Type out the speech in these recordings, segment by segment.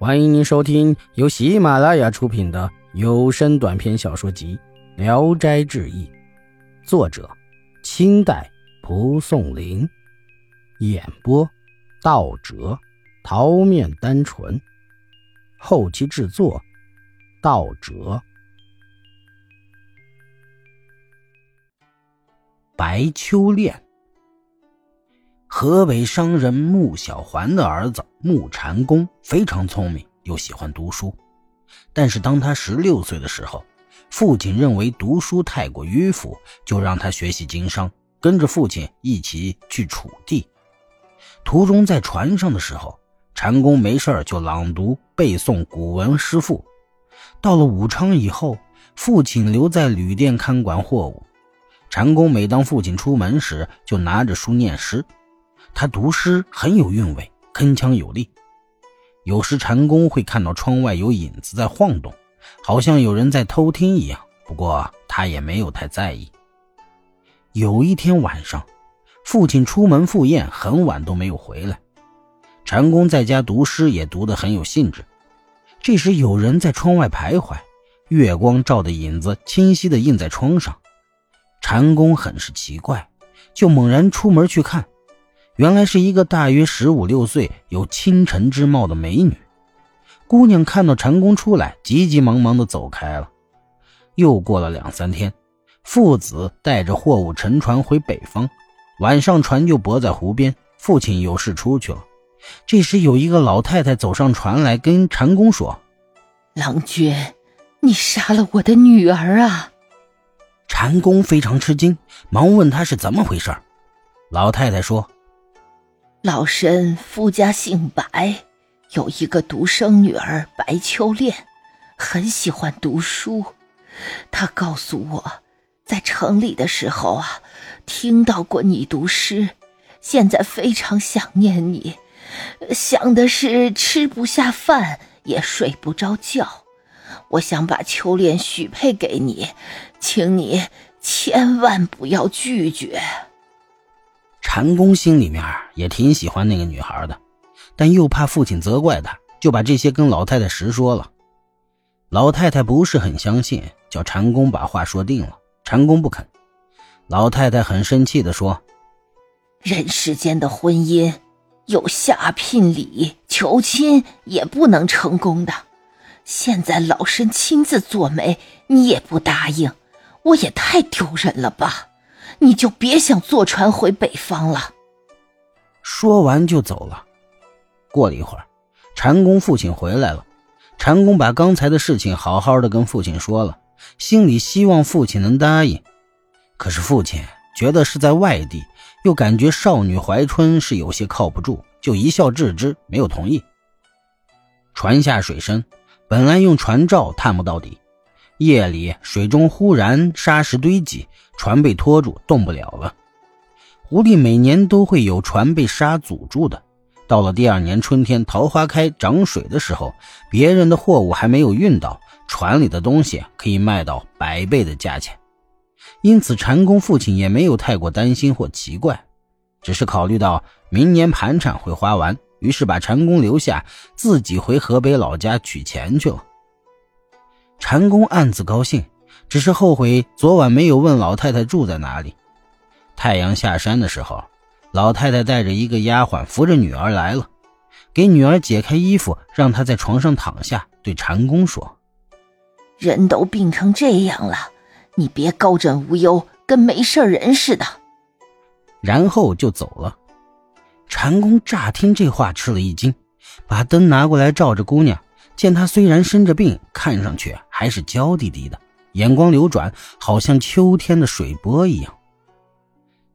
欢迎您收听由喜马拉雅出品的有声短篇小说集《聊斋志异》，作者：清代蒲松龄，演播：道哲、桃面单纯，后期制作：道哲。白秋恋，河北商人穆小环的儿子穆禅公非常聪明，又喜欢读书。但是当他十六岁的时候，父亲认为读书太过迂腐，就让他学习经商，跟着父亲一起去楚地。途中在船上的时候，禅公没事就朗读背诵古文诗赋。到了武昌以后，父亲留在旅店看管货物。禅公每当父亲出门时，就拿着书念诗。他读诗很有韵味，铿锵有力。有时禅公会看到窗外有影子在晃动，好像有人在偷听一样。不过他也没有太在意。有一天晚上，父亲出门赴宴，很晚都没有回来。禅公在家读诗，也读得很有兴致。这时有人在窗外徘徊，月光照的影子清晰地映在窗上。禅公很是奇怪，就猛然出门去看，原来是一个大约十五六岁、有倾城之貌的美女。姑娘看到禅公出来，急急忙忙地走开了。又过了两三天，父子带着货物乘船回北方，晚上船就泊在湖边。父亲有事出去了，这时有一个老太太走上船来，跟禅公说：“郎君，你杀了我的女儿啊！”禅公非常吃惊，忙问他是怎么回事。老太太说：“老身夫家姓白，有一个独生女儿白秋恋，很喜欢读书。她告诉我，在城里的时候啊，听到过你读诗，现在非常想念你，想的是吃不下饭，也睡不着觉。”我想把秋恋许配给你，请你千万不要拒绝。禅公心里面也挺喜欢那个女孩的，但又怕父亲责怪他，就把这些跟老太太实说了。老太太不是很相信，叫禅公把话说定了。禅公不肯，老太太很生气的说：“人世间的婚姻，有下聘礼、求亲也不能成功的。”现在老身亲自做媒，你也不答应，我也太丢人了吧！你就别想坐船回北方了。说完就走了。过了一会儿，禅公父亲回来了。禅公把刚才的事情好好的跟父亲说了，心里希望父亲能答应。可是父亲觉得是在外地，又感觉少女怀春是有些靠不住，就一笑置之，没有同意。船下水深。本来用船照探不到底，夜里水中忽然沙石堆积，船被拖住，动不了了。狐狸每年都会有船被沙阻住的。到了第二年春天，桃花开涨水的时候，别人的货物还没有运到，船里的东西可以卖到百倍的价钱。因此，禅公父亲也没有太过担心或奇怪，只是考虑到明年盘缠会花完。于是把禅公留下，自己回河北老家取钱去了。禅公暗自高兴，只是后悔昨晚没有问老太太住在哪里。太阳下山的时候，老太太带着一个丫鬟扶着女儿来了，给女儿解开衣服，让她在床上躺下，对禅公说：“人都病成这样了，你别高枕无忧，跟没事人似的。”然后就走了。禅公乍听这话，吃了一惊，把灯拿过来照着姑娘，见他虽然生着病，看上去还是娇滴滴的，眼光流转，好像秋天的水波一样。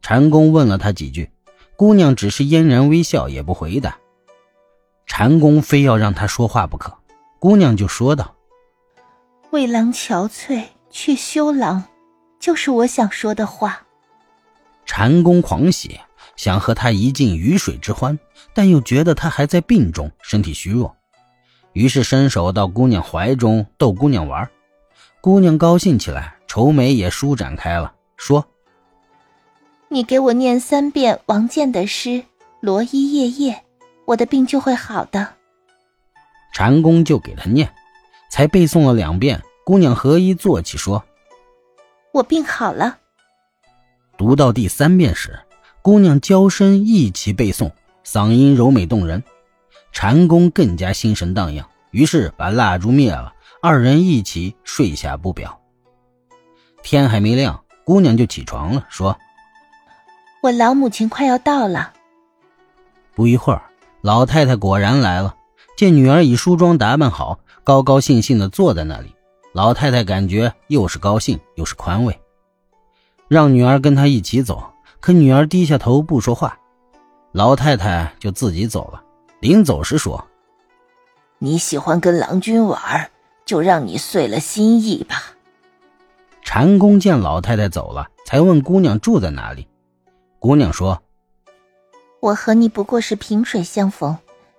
禅公问了他几句，姑娘只是嫣然微笑，也不回答。禅公非要让他说话不可，姑娘就说道：“为郎憔悴，却羞郎，就是我想说的话。”禅公狂喜。想和他一尽鱼水之欢，但又觉得他还在病中，身体虚弱，于是伸手到姑娘怀中逗姑娘玩。姑娘高兴起来，愁眉也舒展开了，说：“你给我念三遍王建的诗《罗衣夜夜》，我的病就会好的。”禅公就给他念，才背诵了两遍，姑娘合衣坐起说：“我病好了。”读到第三遍时，姑娘娇声一起背诵，嗓音柔美动人。禅公更加心神荡漾，于是把蜡烛灭了，二人一起睡下不表。天还没亮，姑娘就起床了，说：“我老母亲快要到了。”不一会儿，老太太果然来了，见女儿已梳妆打扮好，高高兴兴地坐在那里。老太太感觉又是高兴又是宽慰，让女儿跟她一起走。可女儿低下头不说话，老太太就自己走了。临走时说：“你喜欢跟郎君玩，就让你遂了心意吧。”禅公见老太太走了，才问姑娘住在哪里。姑娘说：“我和你不过是萍水相逢，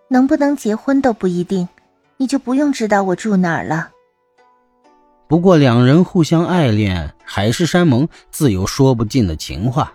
能不能结婚都不一定，你就不用知道我住哪儿了。”不过两人互相爱恋，海誓山盟，自有说不尽的情话。